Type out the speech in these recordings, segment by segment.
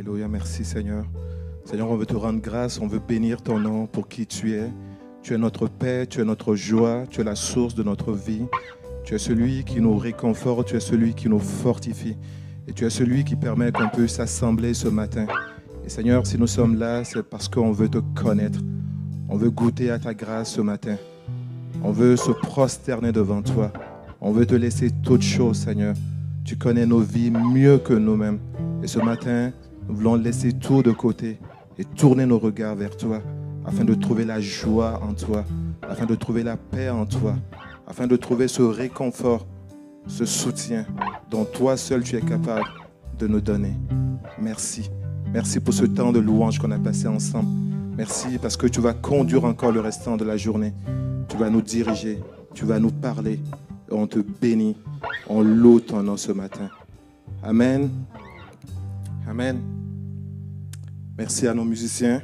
Alléluia, merci Seigneur. Seigneur, on veut te rendre grâce, on veut bénir ton nom pour qui tu es. Tu es notre paix, tu es notre joie, tu es la source de notre vie. Tu es celui qui nous réconforte, tu es celui qui nous fortifie. Et tu es celui qui permet qu'on puisse s'assembler ce matin. Et Seigneur, si nous sommes là, c'est parce qu'on veut te connaître. On veut goûter à ta grâce ce matin. On veut se prosterner devant toi. On veut te laisser toutes choses, Seigneur. Tu connais nos vies mieux que nous-mêmes. Et ce matin, nous voulons laisser tout de côté et tourner nos regards vers toi afin de trouver la joie en toi, afin de trouver la paix en toi, afin de trouver ce réconfort, ce soutien dont toi seul tu es capable de nous donner. Merci. Merci pour ce temps de louange qu'on a passé ensemble. Merci parce que tu vas conduire encore le restant de la journée. Tu vas nous diriger, tu vas nous parler. On te bénit, on loue ton nom ce matin. Amen. Amen. Merci à nos musiciens.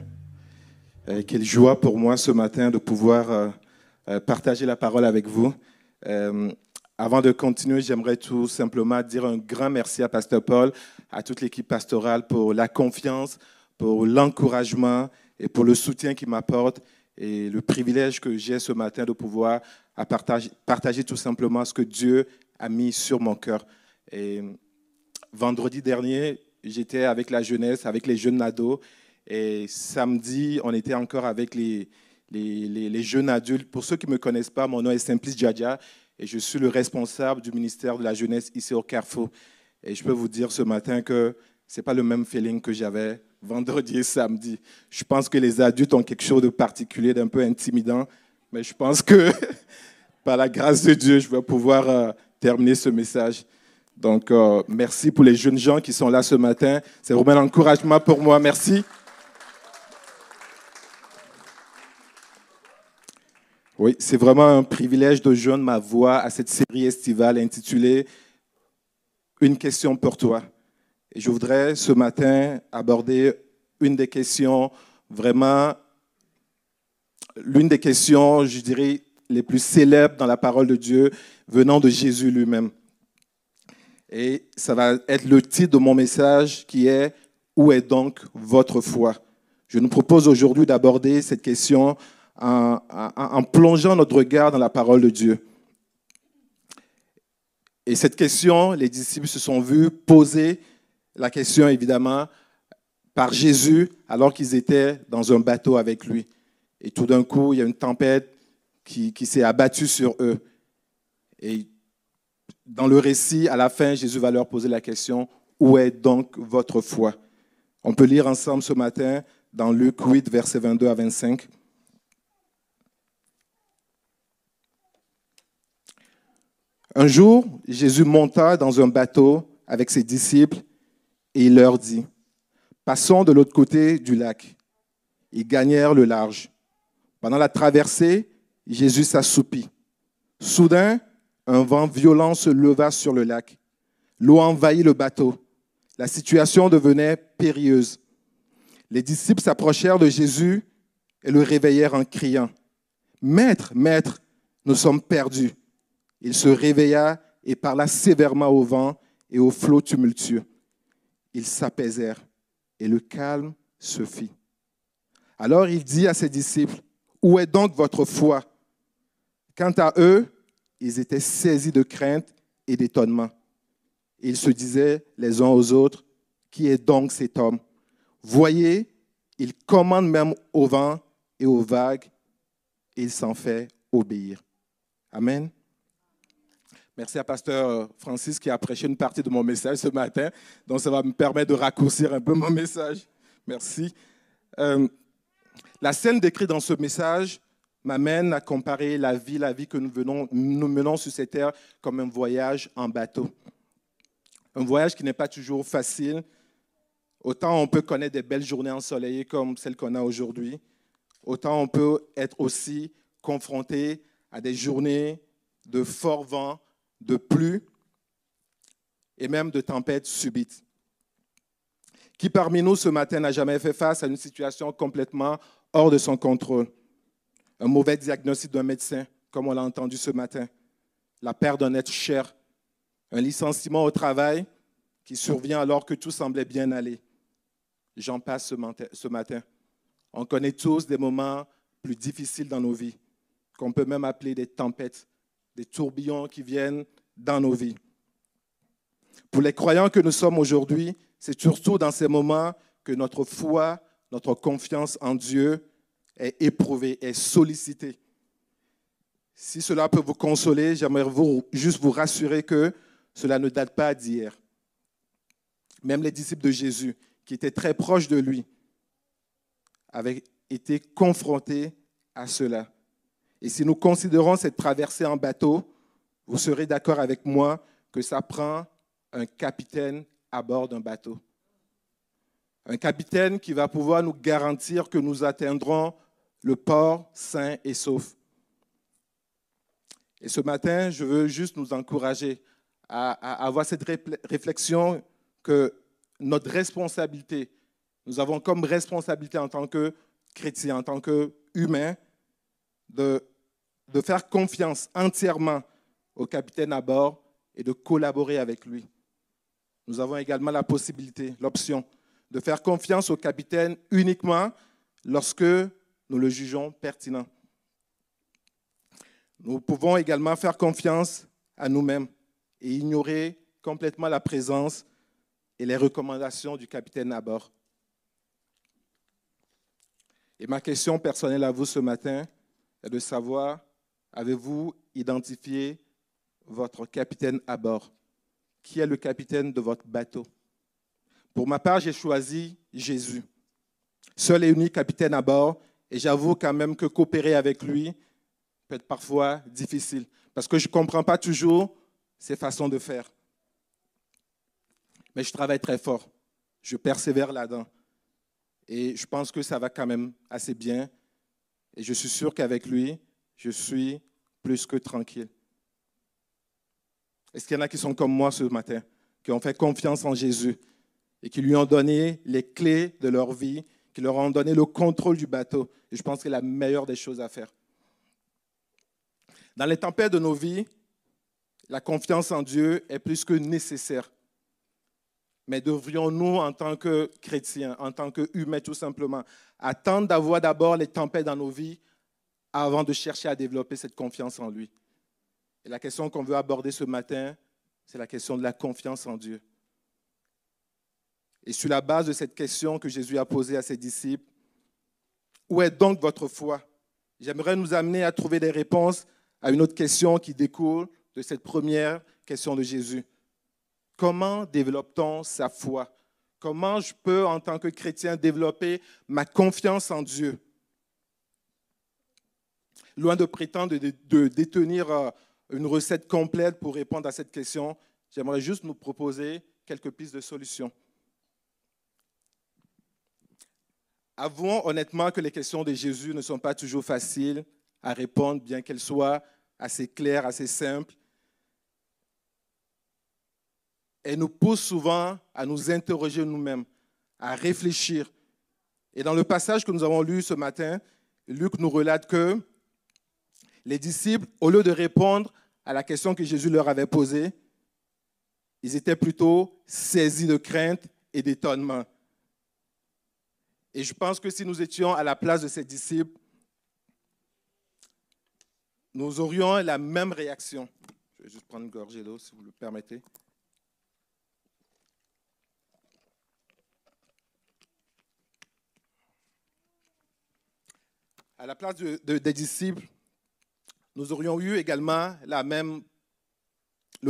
Euh, quelle joie pour moi ce matin de pouvoir euh, euh, partager la parole avec vous. avant de continuer, j'aimerais tout simplement dire un grand merci à Pasteur Paul, à toute l'équipe pastorale pour la confiance, pour l'encouragement et pour le soutien qu'il m'apporte et le privilège que j'ai ce matin de pouvoir partager, tout simplement ce que Dieu a mis sur mon cœur. Vendredi dernier, j'étais avec la jeunesse, avec les jeunes ados. Et samedi, on était encore avec les, les, jeunes adultes. Pour ceux qui ne me connaissent pas, mon nom est Simplice Djadja et je suis le responsable du ministère de la jeunesse ici au Carrefour. Et je peux vous dire ce matin que ce n'est pas le même feeling que j'avais vendredi et samedi. Je pense que les adultes ont quelque chose de particulier, d'un peu intimidant, mais je pense que par la grâce de Dieu, je vais pouvoir euh, terminer ce message. Donc, euh, merci pour les jeunes gens qui sont là ce matin. C'est vraiment un encouragement pour moi. Merci. Oui, c'est vraiment un privilège de joindre ma voix à cette série estivale intitulée Une question pour toi. Et je voudrais ce matin aborder une des questions vraiment, l'une des questions, je dirais, les plus célèbres dans la parole de Dieu venant de Jésus lui-même. Et ça va être le titre de mon message qui est Où est donc votre foi? Je nous propose aujourd'hui d'aborder cette question en, plongeant notre regard dans la parole de Dieu. Et cette question, les disciples se sont vus poser la question, évidemment, par Jésus alors qu'ils étaient dans un bateau avec lui. Et tout d'un coup, il y a une tempête qui, qui s'est abattue sur eux. Dans le récit, à la fin, Jésus va leur poser la question, où est donc votre foi? On peut lire ensemble ce matin dans Luc 8, versets 22 à 25. Un jour, Jésus monta dans un bateau avec ses disciples et il leur dit, passons de l'autre côté du lac. Ils gagnèrent le large. Pendant la traversée, Jésus s'assoupit. Soudain, un vent violent se leva sur le lac. L'eau envahit le bateau. La situation devenait périlleuse. Les disciples s'approchèrent de Jésus et le réveillèrent en criant, Maître, Maître, nous sommes perdus. Il se réveilla et parla sévèrement au vent et au flot tumultueux. Ils s'apaisèrent et le calme se fit. Alors il dit à ses disciples, Où est donc votre foi? Quant à eux, ils étaient saisis de crainte et d'étonnement. Ils se disaient les uns aux autres, qui est donc cet homme? Voyez, il commande même au vent et aux vagues, et il s'en fait obéir. Amen. Merci à Pasteur Francis qui a prêché une partie de mon message ce matin. Donc ça va me permettre de raccourcir un peu mon message. Merci. Euh, la scène décrite dans ce message m'amène à comparer la vie, la vie que nous, menons sur cette terre comme un voyage en bateau. Un voyage qui n'est pas toujours facile. Autant on peut connaître des belles journées ensoleillées comme celles qu'on a aujourd'hui, autant on peut être aussi confronté à des journées de fort vent, de pluie et même de tempêtes subites. Qui parmi nous ce matin n'a jamais fait face à une situation complètement hors de son contrôle? Un mauvais diagnostic d'un médecin, comme on l'a entendu ce matin, la perte d'un être cher, un licenciement au travail qui survient alors que tout semblait bien aller, j'en passe ce matin. On connaît tous des moments plus difficiles dans nos vies, qu'on peut même appeler des tempêtes, des tourbillons qui viennent dans nos vies. Pour les croyants que nous sommes aujourd'hui, c'est surtout dans ces moments que notre foi, notre confiance en Dieu est éprouvée, est sollicitée. Si cela peut vous consoler, j'aimerais juste vous rassurer que cela ne date pas d'hier. Même les disciples de Jésus, qui étaient très proches de lui, avaient été confrontés à cela. Et si nous considérons cette traversée en bateau, vous serez d'accord avec moi que ça prend un capitaine à bord d'un bateau. Un capitaine qui va pouvoir nous garantir que nous atteindrons le port sain et sauf. Et ce matin, je veux juste nous encourager à, avoir cette réflexion que notre responsabilité, nous avons comme responsabilité en tant que chrétiens, en tant qu'humains, de, de faire confiance entièrement au capitaine à bord et de collaborer avec lui. Nous avons également la possibilité, l'option, de faire confiance au capitaine uniquement lorsque nous le jugeons pertinent. Nous pouvons également faire confiance à nous-mêmes et ignorer complètement la présence et les recommandations du capitaine à bord. Et ma question personnelle à vous ce matin est de savoir, avez-vous identifié votre capitaine à bord Qui est le capitaine de votre bateau? Pour ma part, j'ai choisi Jésus, seul et unique capitaine à bord, et j'avoue quand même que coopérer avec lui peut être parfois difficile, parce que je ne comprends pas toujours ses façons de faire. Mais je travaille très fort, je persévère là-dedans. Et je pense que ça va quand même assez bien. Et je suis sûr qu'avec lui, je suis plus que tranquille. Est-ce qu'il y en a qui sont comme moi ce matin, qui ont fait confiance en Jésus et qui lui ont donné les clés de leur vie, qui leur ont donné le contrôle du bateau Et je pense que c'est la meilleure des choses à faire. Dans les tempêtes de nos vies, la confiance en Dieu est plus que nécessaire. Mais devrions-nous, en tant que chrétiens, en tant qu'humains tout simplement, attendre d'avoir d'abord les tempêtes dans nos vies avant de chercher à développer cette confiance en lui? Et la question qu'on veut aborder ce matin, c'est la question de la confiance en Dieu. Et sur la base de cette question que Jésus a posée à ses disciples, où est donc votre foi? J'aimerais nous amener à trouver des réponses à une autre question qui découle de cette première question de Jésus. Comment développe-t-on sa foi? Comment je peux, en tant que chrétien, développer ma confiance en Dieu? Loin de prétendre de, détenir euh, une recette complète pour répondre à cette question, j'aimerais juste nous proposer quelques pistes de solutions. Avouons honnêtement que les questions de Jésus ne sont pas toujours faciles à répondre, bien qu'elles soient assez claires, assez simples. elle nous pousse souvent à nous interroger nous-mêmes, à réfléchir. Et dans le passage que nous avons lu ce matin, Luc nous relate que les disciples, au lieu de répondre à la question que Jésus leur avait posée, ils étaient plutôt saisis de crainte et d'étonnement. Et je pense que si nous étions à la place de ces disciples, nous aurions la même réaction. Je vais juste prendre une gorgée d'eau, si vous le permettez. à la place des disciples, nous aurions eu également le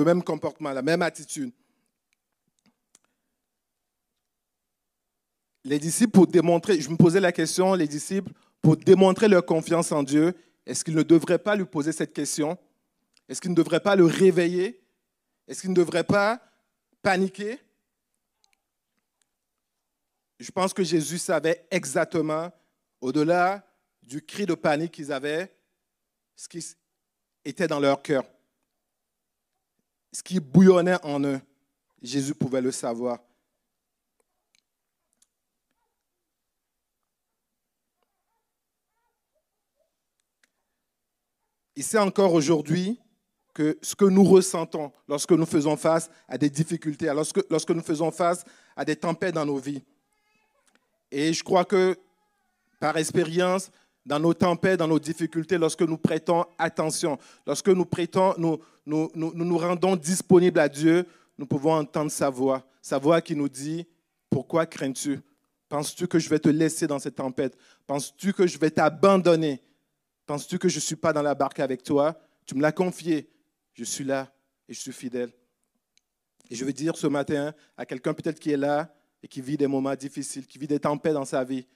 même comportement, la même attitude. Les disciples, pour démontrer, je me posais la question, les disciples, pour démontrer leur confiance en Dieu, est-ce qu'ils ne devraient pas lui poser cette question? Est-ce qu'ils ne devraient pas le réveiller? Est-ce qu'ils ne devraient pas paniquer? Je pense que Jésus savait exactement, au-delà du cri de panique qu'ils avaient, ce qui était dans leur cœur, ce qui bouillonnait en eux. Jésus pouvait le savoir. Il sait encore aujourd'hui que ce que nous ressentons lorsque nous faisons face à des difficultés, lorsque, nous faisons face à des tempêtes dans nos vies, Et je crois que par expérience, dans nos tempêtes, dans nos difficultés, lorsque nous prêtons attention, lorsque nous prêtons, nous, nous rendons disponibles à Dieu, nous pouvons entendre sa voix, sa voix qui nous dit, pourquoi crains-tu? Penses-tu que je vais te laisser dans cette tempête? Penses-tu que je vais t'abandonner? Penses-tu que je ne suis pas dans la barque avec toi? Tu me l'as confié. Je suis là et je suis fidèle. Et je veux dire ce matin à quelqu'un peut-être qui est là et qui vit des moments difficiles, qui vit des tempêtes dans sa vie.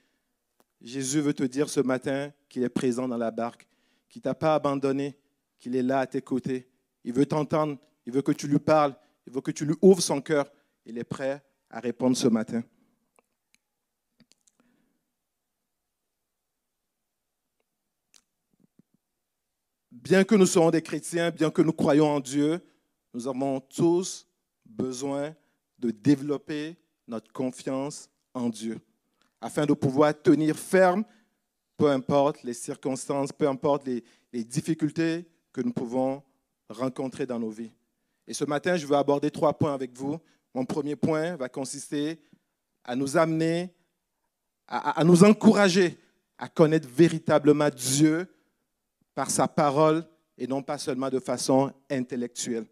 Jésus veut te dire ce matin qu'il est présent dans la barque, qu'il ne t'a pas abandonné, qu'il est là à tes côtés. Il veut t'entendre, il veut que tu lui parles, il veut que tu lui ouvres son cœur. Il est prêt à répondre ce matin. Bien que nous soyons des chrétiens, bien que nous croyons en Dieu, nous avons tous besoin de développer notre confiance en Dieu afin de pouvoir tenir ferme, peu importe les circonstances, peu importe les, les difficultés que nous pouvons rencontrer dans nos vies. Et ce matin, je veux aborder trois points avec vous. Mon premier point va consister à nous amener, à, nous encourager à connaître véritablement Dieu par sa parole et non pas seulement de façon intellectuelle.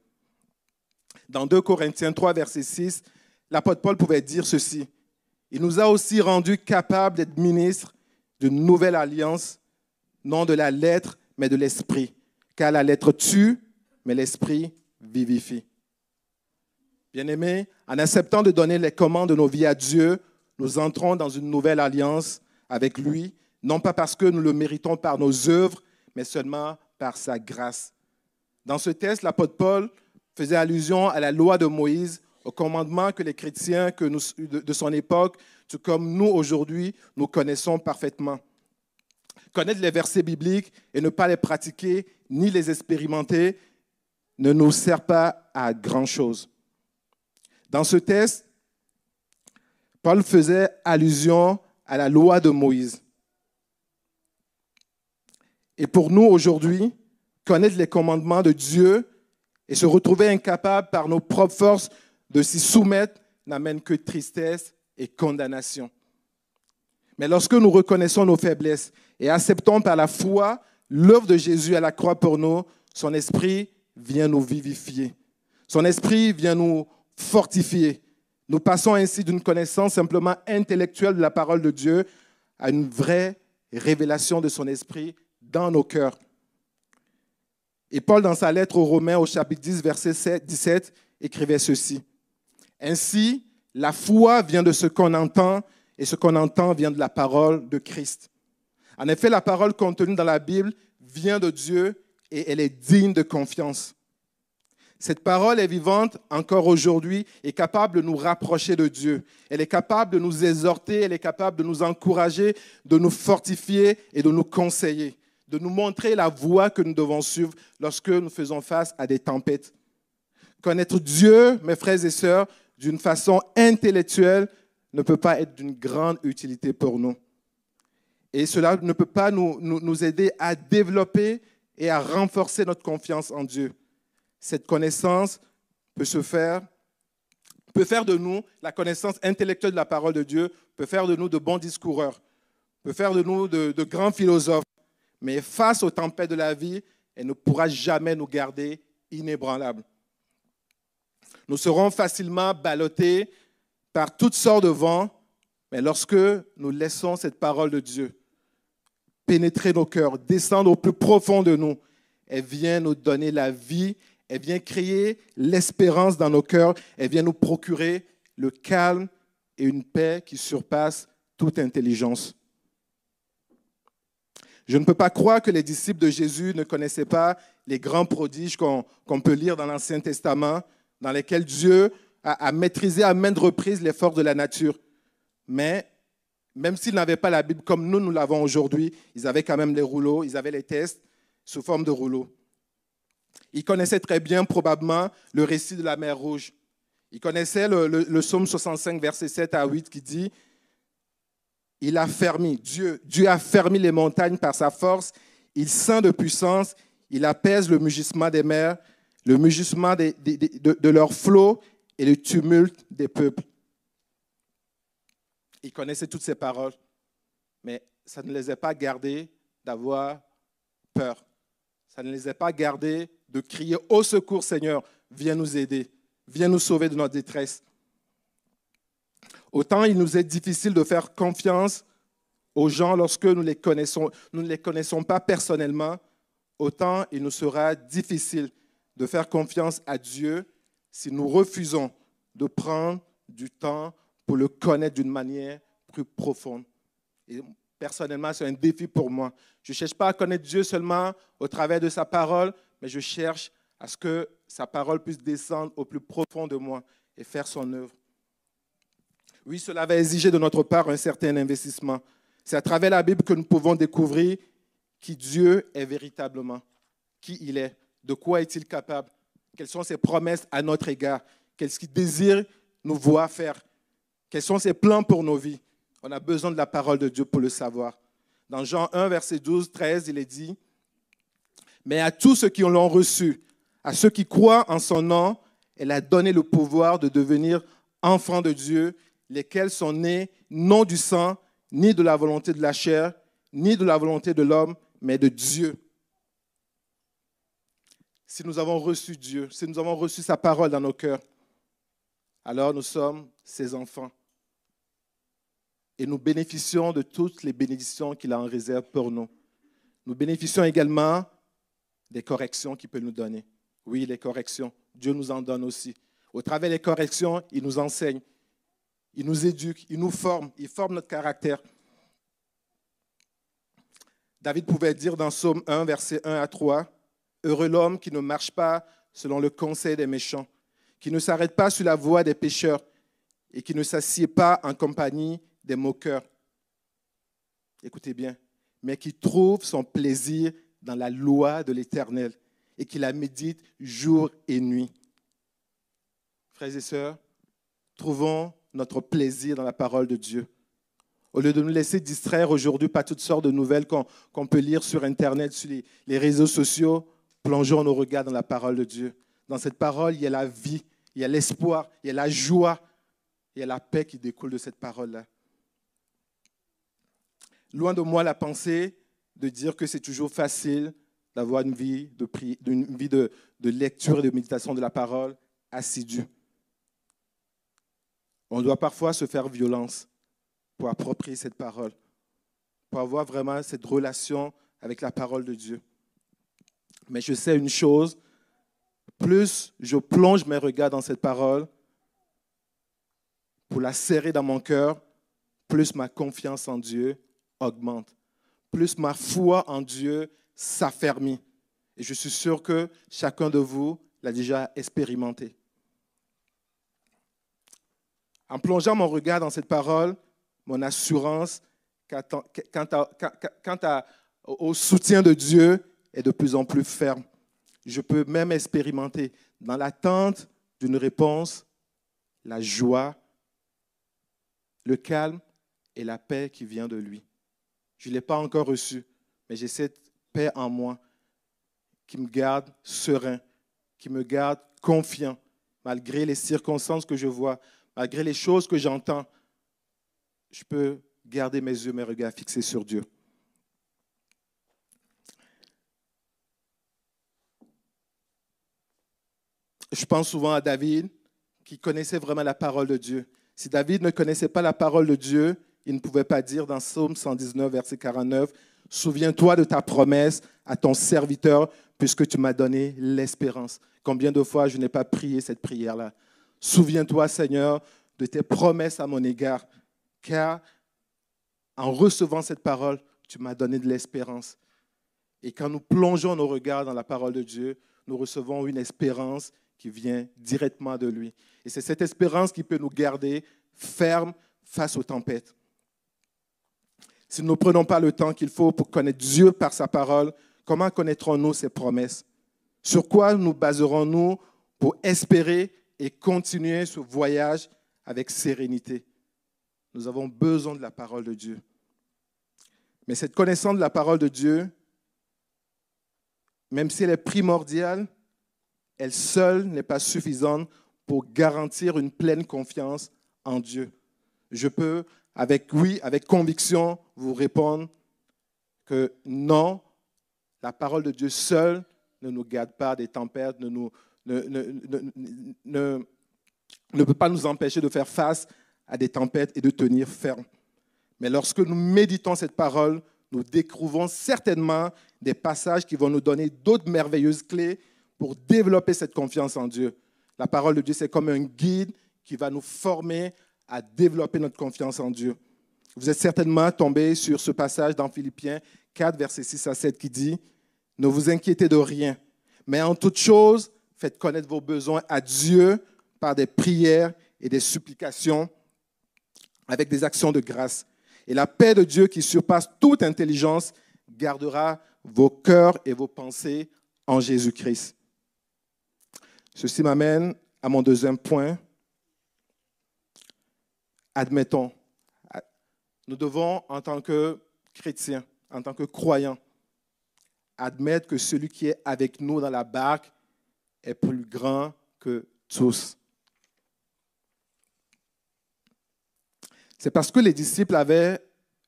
Dans 2 Corinthiens 3, verset 6, l'apôtre Paul pouvait dire ceci. Il nous a aussi rendus capables d'être ministres d'une nouvelle alliance, non de la lettre, mais de l'esprit. Car la lettre tue, mais l'esprit vivifie. Bien-aimés, en acceptant de donner les commandes de nos vies à Dieu, nous entrons dans une nouvelle alliance avec lui, non pas parce que nous le méritons par nos œuvres, mais seulement par sa grâce. Dans ce texte, l'apôtre Paul faisait allusion à la loi de Moïse, au commandement que les chrétiens que de son époque, tout comme nous aujourd'hui, nous connaissons parfaitement. Connaître les versets bibliques et ne pas les pratiquer ni les expérimenter ne nous sert pas à grand-chose. Dans ce texte, Paul faisait allusion à la loi de Moïse. Et pour nous aujourd'hui, connaître les commandements de Dieu et se retrouver incapable par nos propres forces de s'y soumettre n'amène que tristesse et condamnation. Mais lorsque nous reconnaissons nos faiblesses et acceptons par la foi l'œuvre de Jésus à la croix pour nous, son esprit vient nous vivifier. Son esprit vient nous fortifier. Nous passons ainsi d'une connaissance simplement intellectuelle de la parole de Dieu à une vraie révélation de son esprit dans nos cœurs. Et Paul, dans sa lettre aux Romains au chapitre 10, verset 17, écrivait ceci. Ainsi, la foi vient de ce qu'on entend et ce qu'on entend vient de la parole de Christ. En effet, la parole contenue dans la Bible vient de Dieu et elle est digne de confiance. Cette parole est vivante encore aujourd'hui et capable de nous rapprocher de Dieu. Elle est capable de nous exhorter, elle est capable de nous encourager, de nous fortifier et de nous conseiller, de nous montrer la voie que nous devons suivre lorsque nous faisons face à des tempêtes. Connaître Dieu, mes frères et sœurs, d'une façon intellectuelle ne peut pas être d'une grande utilité pour nous. Et cela ne peut pas nous, aider à développer et à renforcer notre confiance en Dieu. Cette connaissance peut se faire, peut faire de nous, la connaissance intellectuelle de la parole de Dieu, peut faire de nous de bons discoureurs, peut faire de nous de grands philosophes. Mais face aux tempêtes de la vie, elle ne pourra jamais nous garder inébranlables. Nous serons facilement ballottés par toutes sortes de vents, mais lorsque nous laissons cette parole de Dieu pénétrer nos cœurs, descendre au plus profond de nous. Elle vient nous donner la vie, elle vient créer l'espérance dans nos cœurs, elle vient nous procurer le calme et une paix qui surpasse toute intelligence. Je ne peux pas croire que les disciples de Jésus ne connaissaient pas les grands prodiges qu'on peut lire dans l'Ancien Testament, dans lesquels Dieu a, maîtrisé à maintes reprises les forces de la nature. Mais même s'ils n'avaient pas la Bible comme nous, nous l'avons aujourd'hui, ils avaient quand même les rouleaux, ils avaient les tests sous forme de rouleaux. Ils connaissaient très bien probablement le récit de la mer Rouge. Ils connaissaient le, psaume 65, verset 7 à 8 qui dit, il a fermé, Dieu, Dieu a fermé les montagnes par sa force, il sent de puissance, il apaise le mugissement des mers, le mugissement de, de leurs flots et le tumulte des peuples. Ils connaissaient toutes ces paroles, mais ça ne les a pas gardés d'avoir peur. Ça ne les a pas gardés de crier au secours, Seigneur, viens nous aider, viens nous sauver de notre détresse. Autant il nous est difficile de faire confiance aux gens lorsque nous, ne les connaissons pas personnellement, autant il nous sera difficile de faire confiance à Dieu si nous refusons de prendre du temps pour le connaître d'une manière plus profonde. Personnellement, c'est un défi pour moi. Je ne cherche pas à connaître Dieu seulement au travers de sa parole, mais je cherche à ce que sa parole puisse descendre au plus profond de moi et faire son œuvre. Oui, cela va exiger de notre part un certain investissement. C'est à travers la Bible que nous pouvons découvrir qui Dieu est véritablement, qui il est, de quoi est-il capable, quelles sont ses promesses à notre égard, qu'est-ce qu'il désire nous voir faire, quels sont ses plans pour nos vies. On a besoin de la parole de Dieu pour le savoir. Dans Jean 1, verset 12, 13, il est dit, Mais à tous ceux qui l'ont reçu, à ceux qui croient en son nom, elle a donné le pouvoir de devenir enfants de Dieu, lesquels sont nés non du sang, ni de la volonté de la chair, ni de la volonté de l'homme, mais de Dieu. Si nous avons reçu Dieu, si nous avons reçu sa parole dans nos cœurs, alors nous sommes ses enfants et nous bénéficions de toutes les bénédictions qu'il a en réserve pour nous. Nous bénéficions également des corrections qu'il peut nous donner. Oui, les corrections. Dieu nous en donne aussi. Au travers des corrections, il nous enseigne, il nous éduque, il nous forme, il forme notre caractère. David pouvait dire dans Psaume 1, verset 1 à 3, Heureux l'homme qui ne marche pas selon le conseil des méchants, qui ne s'arrête pas sur la voie des pécheurs et qui ne s'assied pas en compagnie des moqueurs. Écoutez bien, mais qui trouve son plaisir dans la loi de l'Éternel et qui la médite jour et nuit. Frères et sœurs, trouvons notre plaisir dans la parole de Dieu. Au lieu de nous laisser distraire aujourd'hui par toutes sortes de nouvelles qu'on peut lire sur Internet, sur les, réseaux sociaux, plongeons nos regards dans la parole de Dieu. Dans cette parole, il y a la vie, il y a l'espoir, il y a la joie, il y a la paix qui découle de cette parole-là. Loin de moi la pensée de dire que c'est toujours facile d'avoir une vie, de lecture et de méditation de la parole assidue. On doit parfois se faire violence pour approprier cette parole, pour avoir vraiment cette relation avec la parole de Dieu. Mais je sais une chose, plus je plonge mes regards dans cette parole, pour la serrer dans mon cœur, plus ma confiance en Dieu augmente, plus ma foi en Dieu s'affermit. Et je suis sûr que chacun de vous l'a déjà expérimenté. En plongeant mon regard dans cette parole, mon assurance quant, au soutien de Dieu est de plus en plus ferme. Je peux même expérimenter dans l'attente d'une réponse la joie, le calme et la paix qui vient de lui. Je ne l'ai pas encore reçu, mais j'ai cette paix en moi qui me garde serein, qui me garde confiant, malgré les circonstances que je vois, malgré les choses que j'entends. Je peux garder mes yeux, mes regards fixés sur Dieu. Je pense souvent à David, qui connaissait vraiment la parole de Dieu. Si David ne connaissait pas la parole de Dieu, il ne pouvait pas dire dans Psaume 119, verset 49, Souviens-toi de ta promesse à ton serviteur, puisque tu m'as donné l'espérance. Combien de fois je n'ai pas prié cette prière-là? Souviens-toi, Seigneur, de tes promesses à mon égard, car en recevant cette parole, tu m'as donné de l'espérance. Et quand nous plongeons nos regards dans la parole de Dieu, nous recevons une espérance qui vient directement de lui. Et c'est cette espérance qui peut nous garder fermes face aux tempêtes. Si nous ne prenons pas le temps qu'il faut pour connaître Dieu par sa parole, comment connaîtrons-nous ses promesses? Sur quoi nous baserons-nous pour espérer et continuer ce voyage avec sérénité Nous avons besoin de la parole de Dieu. Mais cette connaissance de la parole de Dieu, même si elle est primordiale, elle seule n'est pas suffisante pour garantir une pleine confiance en Dieu. Je peux avec oui, avec conviction, vous répondre que non, la parole de Dieu seule ne nous garde pas des tempêtes, ne, nous, ne, ne, ne peut pas nous empêcher de faire face à des tempêtes et de tenir ferme. Mais lorsque nous méditons cette parole, nous découvrons certainement des passages qui vont nous donner d'autres merveilleuses clés pour développer cette confiance en Dieu. La parole de Dieu, c'est comme un guide qui va nous former à développer notre confiance en Dieu. Vous êtes certainement tombé sur ce passage dans Philippiens 4, versets 6 à 7 qui dit, Ne vous inquiétez de rien, mais en toute chose, faites connaître vos besoins à Dieu par des prières et des supplications avec des actions de grâce. Et la paix de Dieu qui surpasse toute intelligence gardera vos cœurs et vos pensées en Jésus-Christ. Ceci m'amène à mon deuxième point. Admettons, nous devons, en tant que chrétiens, en tant que croyants, admettre que celui qui est avec nous dans la barque est plus grand que tous. C'est parce que les disciples avaient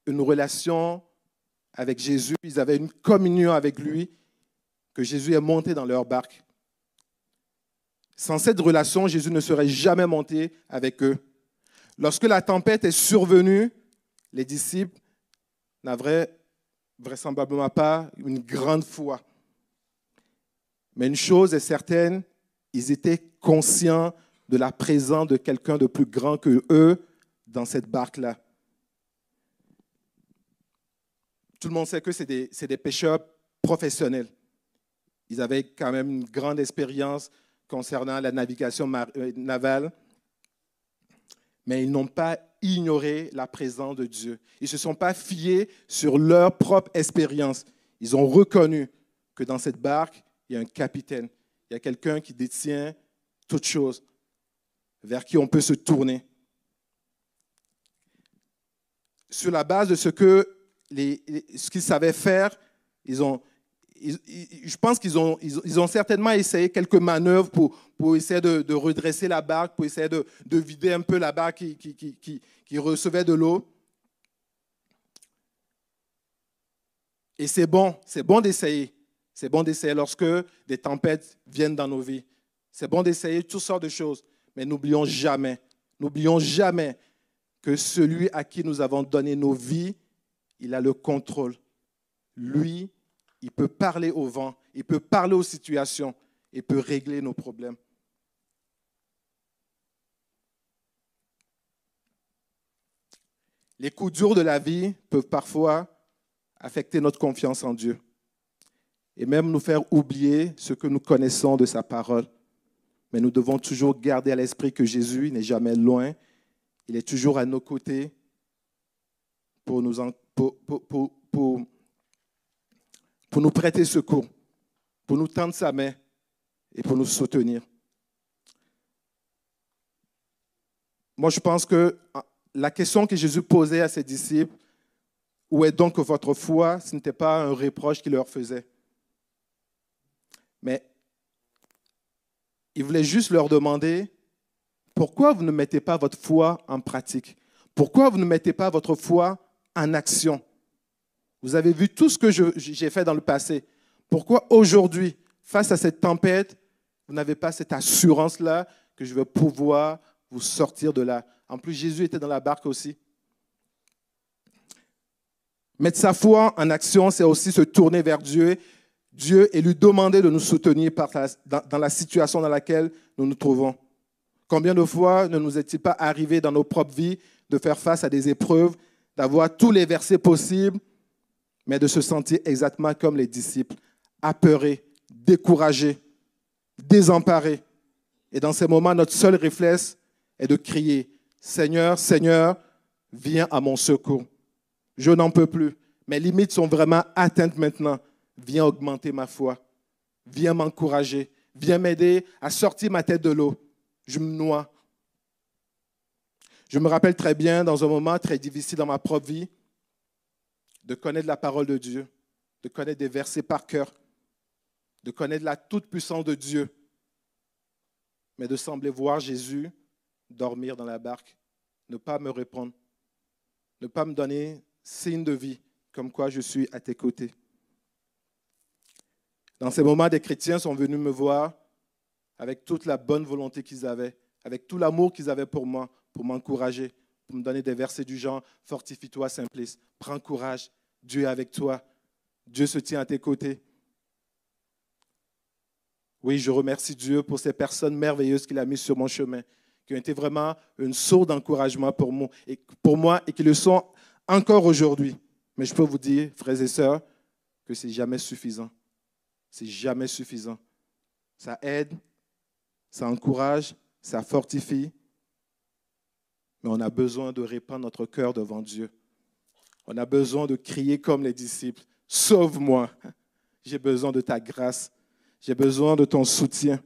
une relation avec Jésus, ils avaient une communion avec lui, que Jésus est monté dans leur barque. Sans cette relation, Jésus ne serait jamais monté avec eux. Lorsque la tempête est survenue, les disciples n'avaient vraisemblablement pas une grande foi. Mais une chose est certaine, ils étaient conscients de la présence de quelqu'un de plus grand que eux dans cette barque-là. Tout le monde sait que c'est des, des, pêcheurs professionnels. Ils avaient quand même une grande expérience concernant la navigation euh, navale, mais ils n'ont pas ignoré la présence de Dieu. Ils ne se sont pas fiés sur leur propre expérience. Ils ont reconnu que dans cette barque, il y a un capitaine, il y a quelqu'un qui détient toutes choses, vers qui on peut se tourner sur la base de ce que ce qu'ils savaient faire, ils ont, je pense qu'ils ont, ils, ont certainement essayé quelques manœuvres pour, pour essayer de, redresser la barque, pour essayer de, de, vider un peu la barque qui, qui, qui, qui recevait de l'eau. Et c'est bon, c'est bon d'essayer. C'est bon d'essayer lorsque des tempêtes viennent dans nos vies. C'est bon d'essayer toutes sortes de choses. Mais n'oublions jamais, n'oublions jamais que celui à qui nous avons donné nos vies, il a le contrôle. Lui, il peut parler au vent, il peut parler aux situations, il peut régler nos problèmes. Les coups durs de la vie peuvent parfois affecter notre confiance en Dieu et même nous faire oublier ce que nous connaissons de sa parole. Mais nous devons toujours garder à l'esprit que Jésus n'est jamais loin il est toujours à nos côtés pour nous, prêter secours, pour nous tendre sa main et pour nous soutenir. Moi, je pense que la question que Jésus posait à ses disciples, où est donc votre foi, ce n'était pas un reproche qu'il leur faisait. Mais il voulait juste leur demander pourquoi vous ne mettez pas votre foi en pratique? Pourquoi vous ne mettez pas votre foi en action? Vous avez vu tout ce que j'ai fait dans le passé. Pourquoi aujourd'hui, face à cette tempête, vous n'avez pas cette assurance-là que je vais pouvoir vous sortir de là? En plus, Jésus était dans la barque aussi. Mettre sa foi en action, c'est aussi se tourner vers Dieu, Dieu et lui demander de nous soutenir dans la situation dans laquelle nous nous trouvons. Combien de fois ne nous est-il pas arrivé dans nos propres vies de faire face à des épreuves, d'avoir tous les versets possibles, mais de se sentir exactement comme les disciples, apeurés, découragés, désemparés? Et dans ces moments, notre seul réflexe est de crier, Seigneur, Seigneur, viens à mon secours. Je n'en peux plus. Mes limites sont vraiment atteintes maintenant. Viens augmenter ma foi. Viens m'encourager. Viens m'aider à sortir ma tête de l'eau je me noie. Je me rappelle très bien, dans un moment très difficile dans ma propre vie, de connaître la parole de Dieu, de connaître des versets par cœur, de connaître la toute-puissance de Dieu, mais de sembler voir Jésus dormir dans la barque, ne pas me répondre. ne pas me donner signe de vie, comme quoi je suis à tes côtés. Dans ces moments, des chrétiens sont venus me voir avec toute la bonne volonté qu'ils avaient, avec tout l'amour qu'ils avaient pour moi, pour m'encourager, pour me donner des versets du genre Fortifie-toi, Simplice, prends courage, Dieu est avec toi, Dieu se tient à tes côtés. Oui, je remercie Dieu pour ces personnes merveilleuses qu'il a mises sur mon chemin, qui ont été vraiment une source d'encouragement pour moi, et, qui le sont encore aujourd'hui. Mais je peux vous dire, frères et sœurs, que c'est jamais suffisant. C'est jamais suffisant. Ça aide, ça encourage, ça fortifie. Mais on a besoin de répandre notre cœur devant Dieu. On a besoin de crier comme les disciples, sauve-moi. J'ai besoin de ta grâce. J'ai besoin de ton soutien.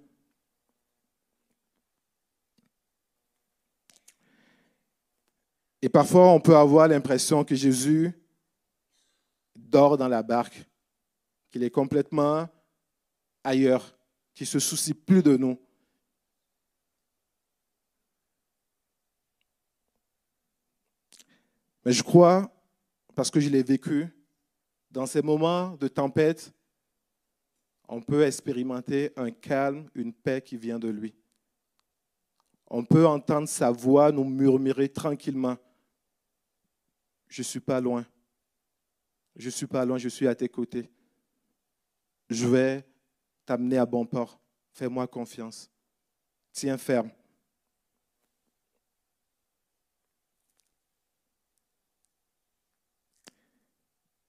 Et parfois, on peut avoir l'impression que Jésus dort dans la barque, qu'il est complètement ailleurs, qu'il ne se soucie plus de nous. Mais je crois, parce que je l'ai vécu, dans ces moments de tempête, on peut expérimenter un calme, une paix qui vient de lui. On peut entendre sa voix nous murmurer tranquillement. Je ne suis pas loin. Je ne suis pas loin, je suis à tes côtés. Je vais t'amener à bon port. Fais-moi confiance. Tiens ferme.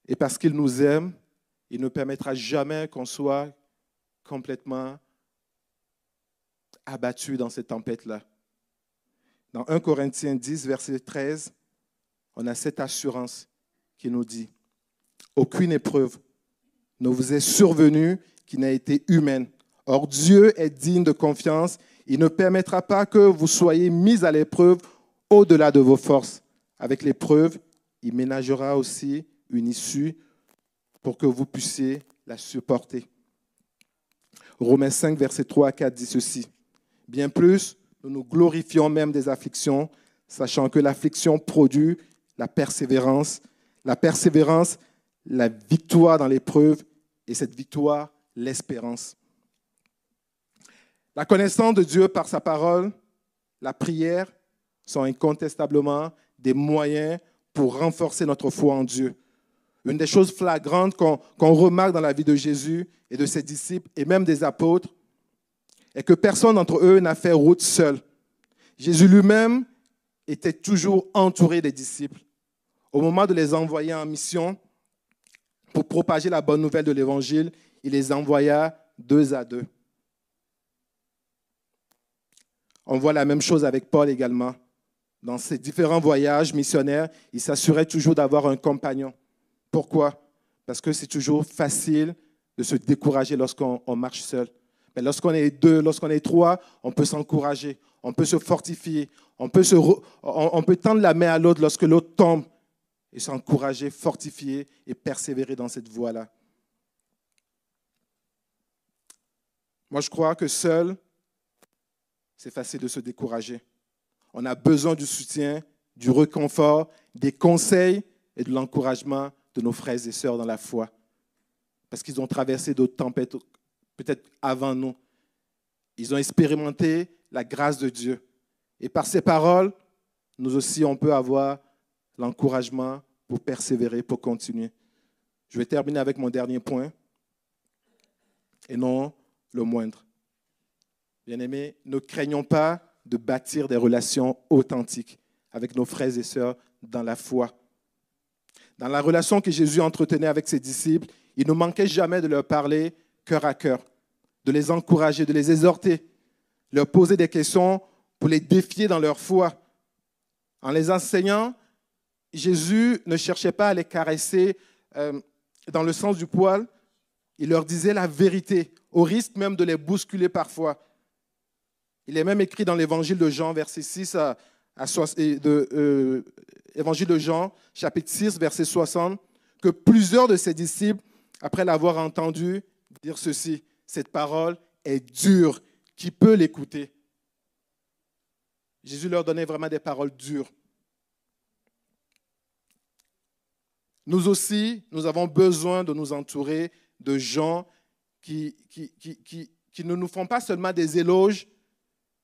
Et parce qu'il nous aime, il ne permettra jamais qu'on soit complètement abattu dans cette tempête-là. Dans 1 Corinthiens 10, verset 13, on a cette assurance qui nous dit, aucune épreuve ne vous est survenue qui n'a été humaine. Or, Dieu est digne de confiance. Il ne permettra pas que vous soyez mis à l'épreuve au-delà de vos forces. Avec l'épreuve, il ménagera aussi une issue pour que vous puissiez la supporter. Romains 5, verset 3 à 4 dit ceci. Bien plus, nous nous glorifions même des afflictions, sachant que l'affliction produit la persévérance, la persévérance, la victoire dans l'épreuve, et cette victoire, l'espérance. La connaissance de Dieu par sa parole, la prière sont incontestablement des moyens pour renforcer notre foi en Dieu. Une des choses flagrantes qu'on remarque dans la vie de Jésus et de ses disciples et même des apôtres est que personne d'entre eux n'a fait route seul. Jésus lui-même était toujours entouré des disciples. Au moment de les envoyer en mission pour propager la bonne nouvelle de l'Évangile, il les envoya deux à deux. On voit la même chose avec Paul également. Dans ses différents voyages missionnaires, il s'assurait toujours d'avoir un compagnon. Pourquoi? Parce que c'est toujours facile de se décourager lorsqu'on marche seul. Mais lorsqu'on est deux, lorsqu'on est trois, on peut s'encourager, on peut se fortifier, on peut, se tendre la main à l'autre lorsque l'autre tombe et s'encourager, fortifier et persévérer dans cette voie-là. Moi, je crois que seul, c'est facile de se décourager. On a besoin du soutien, du réconfort, des conseils et de l'encouragement de nos frères et sœurs dans la foi. Parce qu'ils ont traversé d'autres tempêtes peut-être avant nous. Ils ont expérimenté la grâce de Dieu. Et par ces paroles, nous aussi, on peut avoir l'encouragement pour persévérer, pour continuer. Je vais terminer avec mon dernier point, et non le moindre. Bien-aimés, ne craignons pas de bâtir des relations authentiques avec nos frères et sœurs dans la foi. Dans la relation que Jésus entretenait avec ses disciples, il ne manquait jamais de leur parler cœur à cœur, de les encourager, de les exhorter, leur poser des questions pour les défier dans leur foi. En les enseignant, Jésus ne cherchait pas à les caresser euh, dans le sens du poil, il leur disait la vérité, au risque même de les bousculer parfois. Il est même écrit dans l'évangile de Jean, verset 6 à, de, euh, Jean, chapitre 6, verset 60, que plusieurs de ses disciples, après l'avoir entendu dire ceci, cette parole est dure, qui peut l'écouter? Jésus leur donnait vraiment des paroles dures. nous aussi, nous avons besoin de nous entourer de gens qui, qui, qui, qui, ne nous font pas seulement des éloges,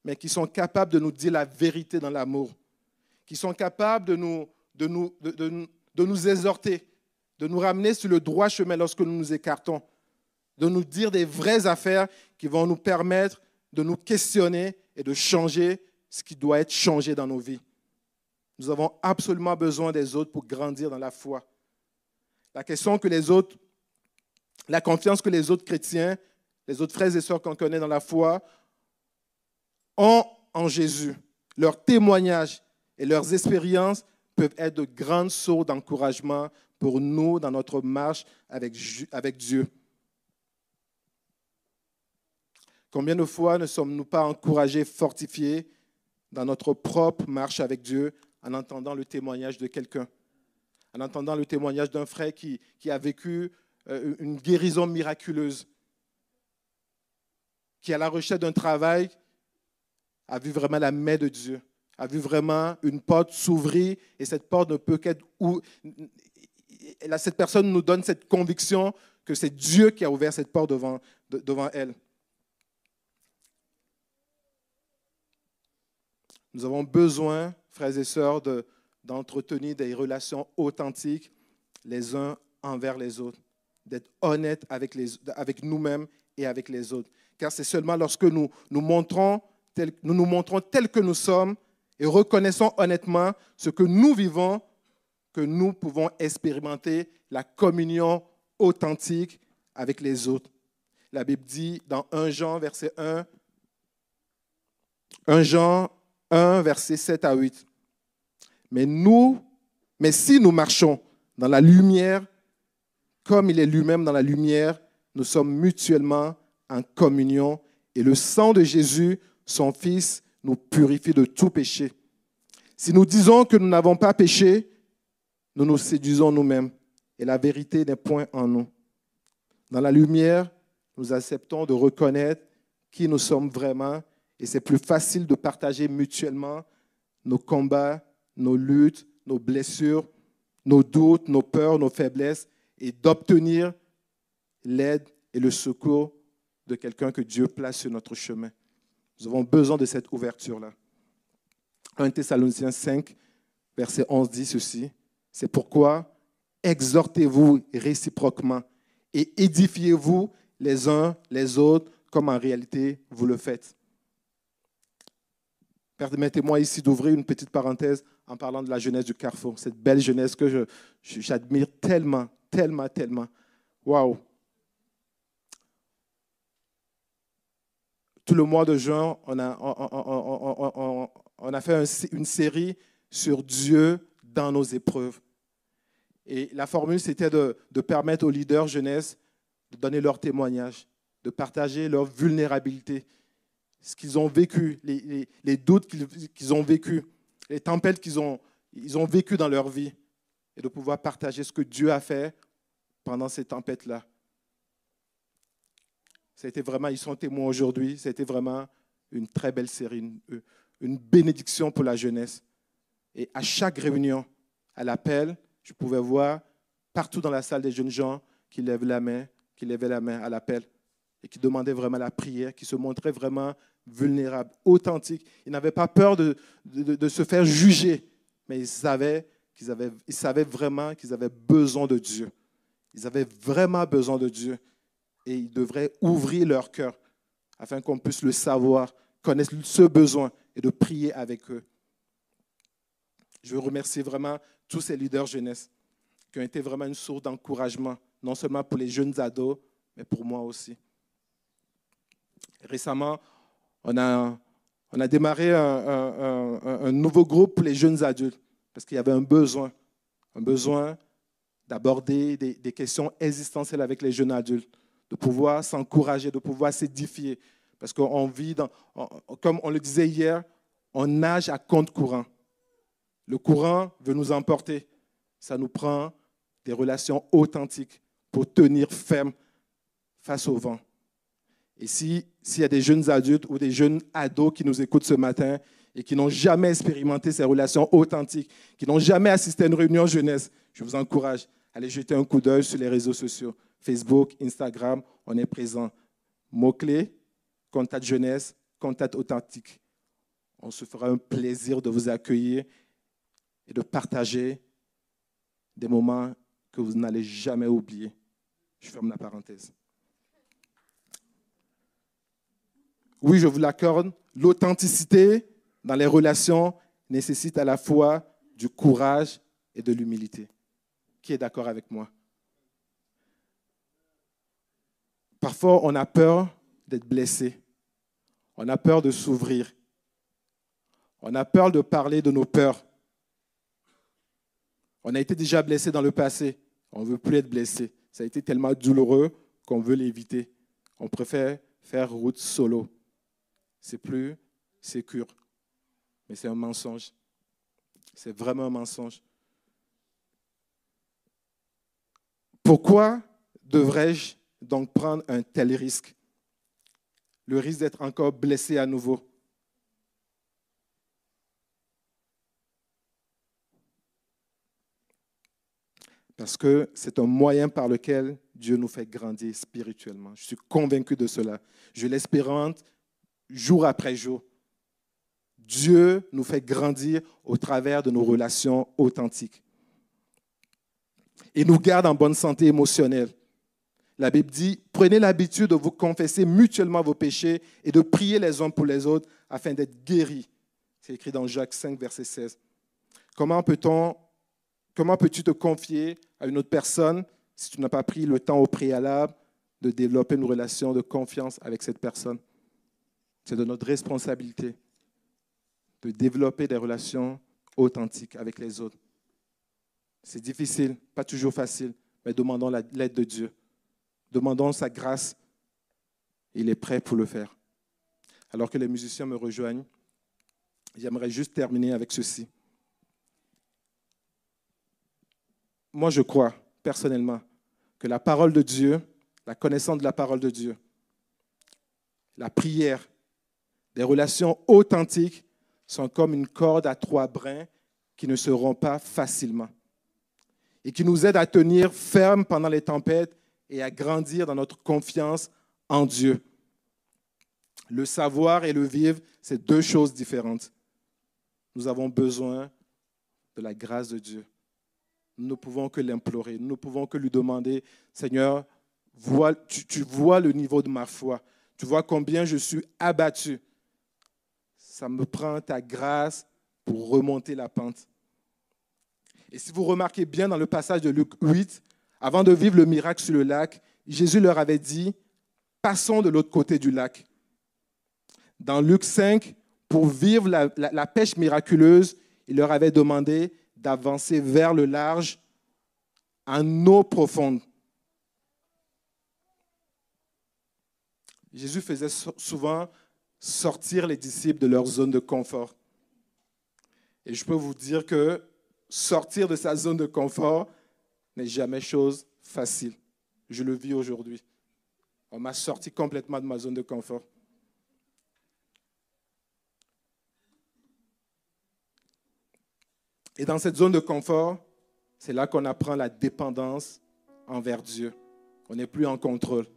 mais qui sont capables de nous dire la vérité dans l'amour, qui sont capables de nous, de nous, de, de nous exhorter, de nous ramener sur le droit chemin lorsque nous nous écartons, de nous dire des vraies affaires qui vont nous permettre de nous questionner et de changer ce qui doit être changé dans nos vies. Nous avons absolument besoin des autres pour grandir dans la foi. La question que les autres, la confiance que les autres chrétiens, les autres frères et sœurs qu'on connaît dans la foi, ont en Jésus, leurs témoignages et leurs expériences peuvent être de grandes sources d'encouragement pour nous dans notre marche avec, Dieu. Combien de fois ne sommes-nous pas encouragés, fortifiés dans notre propre marche avec Dieu en entendant le témoignage de quelqu'un, en entendant le témoignage d'un frère qui, a vécu une guérison miraculeuse, qui, à la recherche d'un travail, a vu vraiment la main de Dieu, a vu vraiment une porte s'ouvrir et cette porte ne peut qu'être où cette personne nous donne cette conviction que c'est Dieu qui a ouvert cette porte devant, devant elle. Nous avons besoin, frères et sœurs, d'entretenir des relations authentiques les uns envers les autres, d'être honnêtes avec, avec nous-mêmes et avec les autres. Car c'est seulement lorsque nous nous montrons, nous nous montrons tels que nous sommes et reconnaissons honnêtement ce que nous vivons que nous pouvons expérimenter la communion authentique avec les autres. La Bible dit dans 1 Jean, verset 1, 1 Jean 1, verset 7 à 8. Mais nous, mais si nous marchons dans la lumière, comme il est lui-même dans la lumière, nous sommes mutuellement en communion et le sang de Jésus, son Fils, nous purifie de tout péché. Si nous disons que nous n'avons pas péché, nous nous séduisons nous-mêmes et la vérité n'est point en nous. Dans la lumière, nous acceptons de reconnaître qui nous sommes vraiment et c'est plus facile de partager mutuellement nos combats, nos luttes, nos blessures, nos doutes, nos peurs, nos faiblesses et d'obtenir l'aide et le secours de quelqu'un que Dieu place sur notre chemin. Nous avons besoin de cette ouverture-là. 1 Thessaloniciens 5, verset 11 dit ceci. C'est pourquoi exhortez-vous réciproquement et édifiez-vous les uns les autres comme en réalité vous le faites. Permettez-moi ici d'ouvrir une petite parenthèse en parlant de la jeunesse du Carrefour, cette belle jeunesse que j'admire tellement, tellement, tellement. Waouh! Tout le mois de juin, on a, on, a fait une série sur Dieu dans nos épreuves. Et la formule, c'était de, permettre aux leaders jeunesse de donner leur témoignage, de partager leur vulnérabilité, ce qu'ils ont vécu, les, doutes qu'ils ont vécu, les tempêtes qu'ils ont, ils ont vécues dans leur vie, et de pouvoir partager ce que Dieu a fait pendant ces tempêtes-là. C'était vraiment, ils sont témoins aujourd'hui, c'était vraiment une très belle série, une bénédiction pour la jeunesse. Et à chaque réunion, à l'appel, je pouvais voir partout dans la salle des jeunes gens qui lèvent la main, qui levaient la main à l'appel et qui demandaient vraiment la prière, qui se montraient vraiment vulnérables, authentiques. Ils n'avaient pas peur de, de, se faire juger, mais ils savaient, qu'ils avaient, ils savaient vraiment qu'ils avaient besoin de Dieu. Ils avaient vraiment besoin de Dieu et ils devraient ouvrir leur cœur afin qu'on puisse le savoir, connaître ce besoin et de prier avec eux. Je veux remercier vraiment tous ces leaders jeunesse qui ont été vraiment une source d'encouragement, non seulement pour les jeunes ados, mais pour moi aussi. Récemment, on a, on a démarré un, un, nouveau groupe pour les jeunes adultes, parce qu'il y avait un besoin, un besoin d'aborder des, questions existentielles avec les jeunes adultes, de pouvoir s'encourager, de pouvoir s'édifier, parce qu'on vit, dans, comme on le disait hier, on nage à compte courant. Le courant veut nous emporter. Ça nous prend des relations authentiques pour tenir ferme face au vent. Et s'il y a des jeunes adultes ou des jeunes ados qui nous écoutent ce matin et qui n'ont jamais expérimenté ces relations authentiques, qui n'ont jamais assisté à une réunion jeunesse, je vous encourage Allez jeter un coup d'œil sur les réseaux sociaux. Facebook, Instagram, on est présent. Mots-clés, contact jeunesse, contact authentique. On se fera un plaisir de vous accueillir et de partager des moments que vous n'allez jamais oublier. Je ferme la parenthèse. Oui, je vous l'accorde, l'authenticité dans les relations nécessite à la fois du courage et de l'humilité. Qui est d'accord avec moi? Parfois, on a peur d'être blessé. On a peur de s'ouvrir. On a peur de parler de nos peurs. On a été déjà blessé dans le passé. On ne veut plus être blessé. Ça a été tellement douloureux qu'on veut l'éviter. On préfère faire route solo. C'est plus sécure. Mais c'est un mensonge. C'est vraiment un mensonge. Pourquoi devrais-je donc prendre un tel risque? Le risque d'être encore blessé à nouveau. Parce que c'est un moyen par lequel Dieu nous fait grandir spirituellement. Je suis convaincu de cela. Je l'espérante jour après jour. Dieu nous fait grandir au travers de nos relations authentiques. Et nous garde en bonne santé émotionnelle. La Bible dit, prenez l'habitude de vous confesser mutuellement vos péchés et de prier les uns pour les autres afin d'être guéris. C'est écrit dans Jacques 5, verset 16. Comment peut-on Comment peux-tu te confier à une autre personne si tu n'as pas pris le temps au préalable de développer une relation de confiance avec cette personne? C'est de notre responsabilité de développer des relations authentiques avec les autres. C'est difficile, pas toujours facile, mais demandons l'aide de Dieu. Demandons sa grâce. Il est prêt pour le faire. Alors que les musiciens me rejoignent, j'aimerais juste terminer avec ceci. moi je crois personnellement que la parole de Dieu, la connaissance de la parole de Dieu, la prière, des relations authentiques sont comme une corde à trois brins qui ne se rompt pas facilement et qui nous aident à tenir ferme pendant les tempêtes et à grandir dans notre confiance en Dieu. Le savoir et le vivre, c'est deux choses différentes. Nous avons besoin de la grâce de Dieu nous ne pouvons que l'implorer, nous ne pouvons que lui demander, Seigneur, tu, vois le niveau de ma foi, tu vois combien je suis abattu. Ça me prend ta grâce pour remonter la pente. Et si vous remarquez bien dans le passage de Luc 8, avant de vivre le miracle sur le lac, Jésus leur avait dit, passons de l'autre côté du lac. Dans Luc 5, pour vivre la pêche miraculeuse, il leur avait demandé, d'avancer vers le large en eau profonde. Jésus faisait souvent sortir les disciples de leur zone de confort. Et je peux vous dire que sortir de sa zone de confort n'est jamais chose facile. Je le vis aujourd'hui. On m'a sorti complètement de ma zone de confort. Et dans cette zone de confort, c'est là qu'on apprend la dépendance envers Dieu. On n'est plus en contrôle.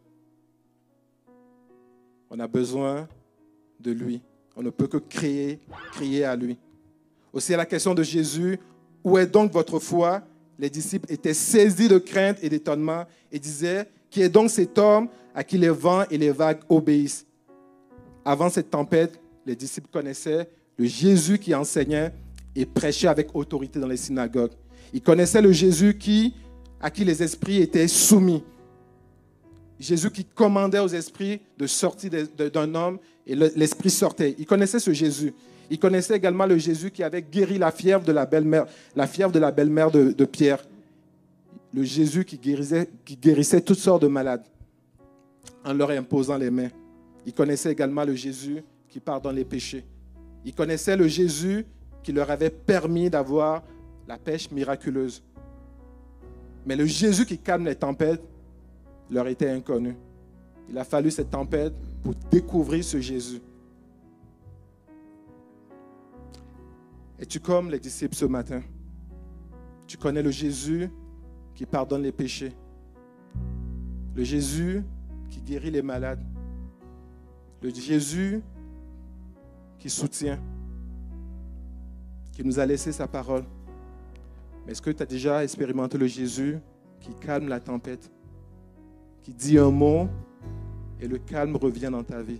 On a besoin de lui. On ne peut que crier, crier à lui. Aussi à la question de Jésus, où est donc votre foi? Les disciples étaient saisis de crainte et d'étonnement et disaient, qui est donc cet homme à qui les vents et les vagues obéissent? Avant cette tempête, les disciples connaissaient le Jésus qui enseignait et prêchait avec autorité dans les synagogues. Il connaissait le Jésus qui, à qui les esprits étaient soumis. Jésus qui commandait aux esprits de sortir d'un homme et l'esprit sortait. Il connaissait ce Jésus. Il connaissait également le Jésus qui avait guéri la fièvre de la belle-mère, de Pierre. Le Jésus qui guérissait, qui guérissait toutes sortes de malades en leur imposant les mains. Il connaissait également le Jésus qui pardonne les péchés. Il connaissait le Jésus qui leur avait permis d'avoir la pêche miraculeuse. Mais le Jésus qui calme les tempêtes leur était inconnu. Il a fallu cette tempête pour découvrir ce Jésus. Es-tu comme les disciples ce matin? Tu connais le Jésus qui pardonne les péchés. Le Jésus qui guérit les malades. Le Jésus qui soutient, qui nous a laissé sa parole. Mais est-ce que tu as déjà expérimenté le Jésus qui calme la tempête, qui dit un mot et le calme revient dans ta vie?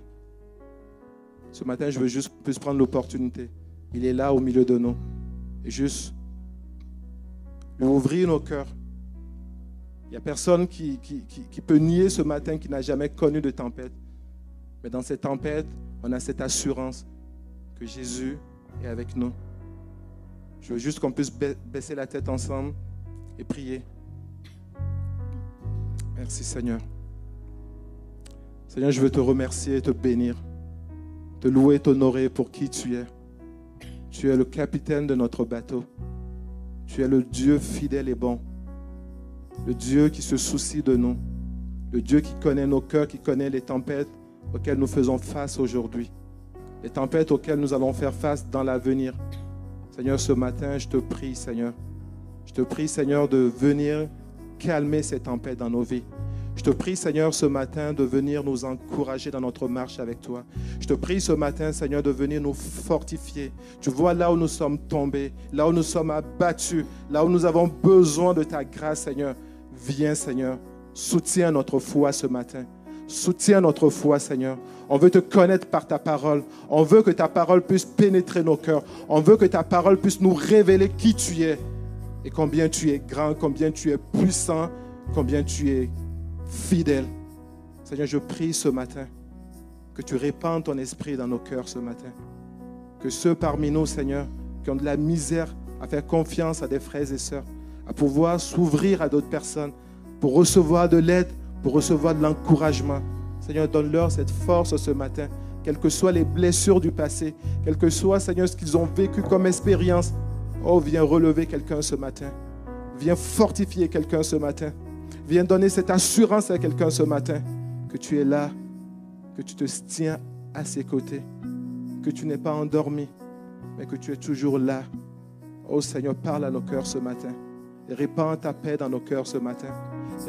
Ce matin, je veux juste plus prendre l'opportunité. Il est là au milieu de nous. Et juste lui ouvrir nos cœurs. Il n'y a personne qui, qui, peut nier ce matin qui n'a jamais connu de tempête. Mais dans cette tempête, on a cette assurance que Jésus est avec nous. Je veux juste qu'on puisse baisser la tête ensemble et prier. Merci Seigneur. Seigneur, je veux te remercier et te bénir, te louer, t'honorer pour qui tu es. Tu es le capitaine de notre bateau. Tu es le Dieu fidèle et bon. Le Dieu qui se soucie de nous. Le Dieu qui connaît nos cœurs, qui connaît les tempêtes auxquelles nous faisons face aujourd'hui. Les tempêtes auxquelles nous allons faire face dans l'avenir. Seigneur, ce matin, je te prie, Seigneur. Je te prie, Seigneur, de venir calmer ces tempêtes dans nos vies. Je te prie, Seigneur, ce matin de venir nous encourager dans notre marche avec toi. Je te prie ce matin, Seigneur, de venir nous fortifier. Tu vois là où nous sommes tombés, là où nous sommes abattus, là où nous avons besoin de ta grâce, Seigneur. Viens, Seigneur, soutiens notre foi ce matin. Soutiens notre foi, Seigneur. On veut te connaître par ta parole. On veut que ta parole puisse pénétrer nos cœurs. On veut que ta parole puisse nous révéler qui tu es et combien tu es grand, combien tu es puissant, combien tu es fidèle. Seigneur, je prie ce matin que tu répandes ton esprit dans nos cœurs ce matin. Que ceux parmi nous, Seigneur, qui ont de la misère à faire confiance à des frères et sœurs, à pouvoir s'ouvrir à d'autres personnes pour recevoir de l'aide, pour recevoir de l'encouragement. Seigneur, donne-leur cette force ce matin, quelles que soient les blessures du passé, quel que soit, Seigneur, ce qu'ils ont vécu comme expérience. Oh, viens relever quelqu'un ce matin. Viens fortifier quelqu'un ce matin. Viens donner cette assurance à quelqu'un ce matin que tu es là, que tu te tiens à ses côtés, que tu n'es pas endormi, mais que tu es toujours là. Oh Seigneur, parle à nos cœurs ce matin. Répands ta paix dans nos cœurs ce matin.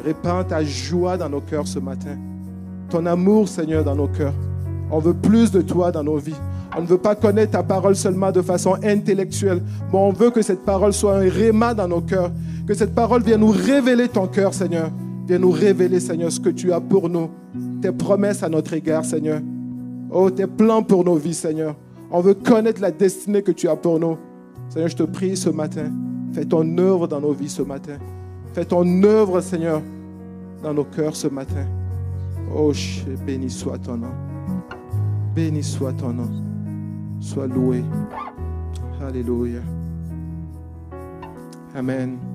Répands ta joie dans nos cœurs ce matin. Ton amour, Seigneur, dans nos cœurs. On veut plus de toi dans nos vies. On ne veut pas connaître ta parole seulement de façon intellectuelle, mais on veut que cette parole soit un réma dans nos cœurs, que cette parole vienne nous révéler ton cœur, Seigneur. Viens nous révéler, Seigneur, ce que tu as pour nous, tes promesses à notre égard, Seigneur. Oh, tes plans pour nos vies, Seigneur. On veut connaître la destinée que tu as pour nous. Seigneur, je te prie ce matin, fais ton œuvre dans nos vies ce matin. Fais ton œuvre, Seigneur, dans nos cœurs ce matin. Oh, béni soit ton nom. Béni soit ton nom. Sois loué. Alléluia. Amen.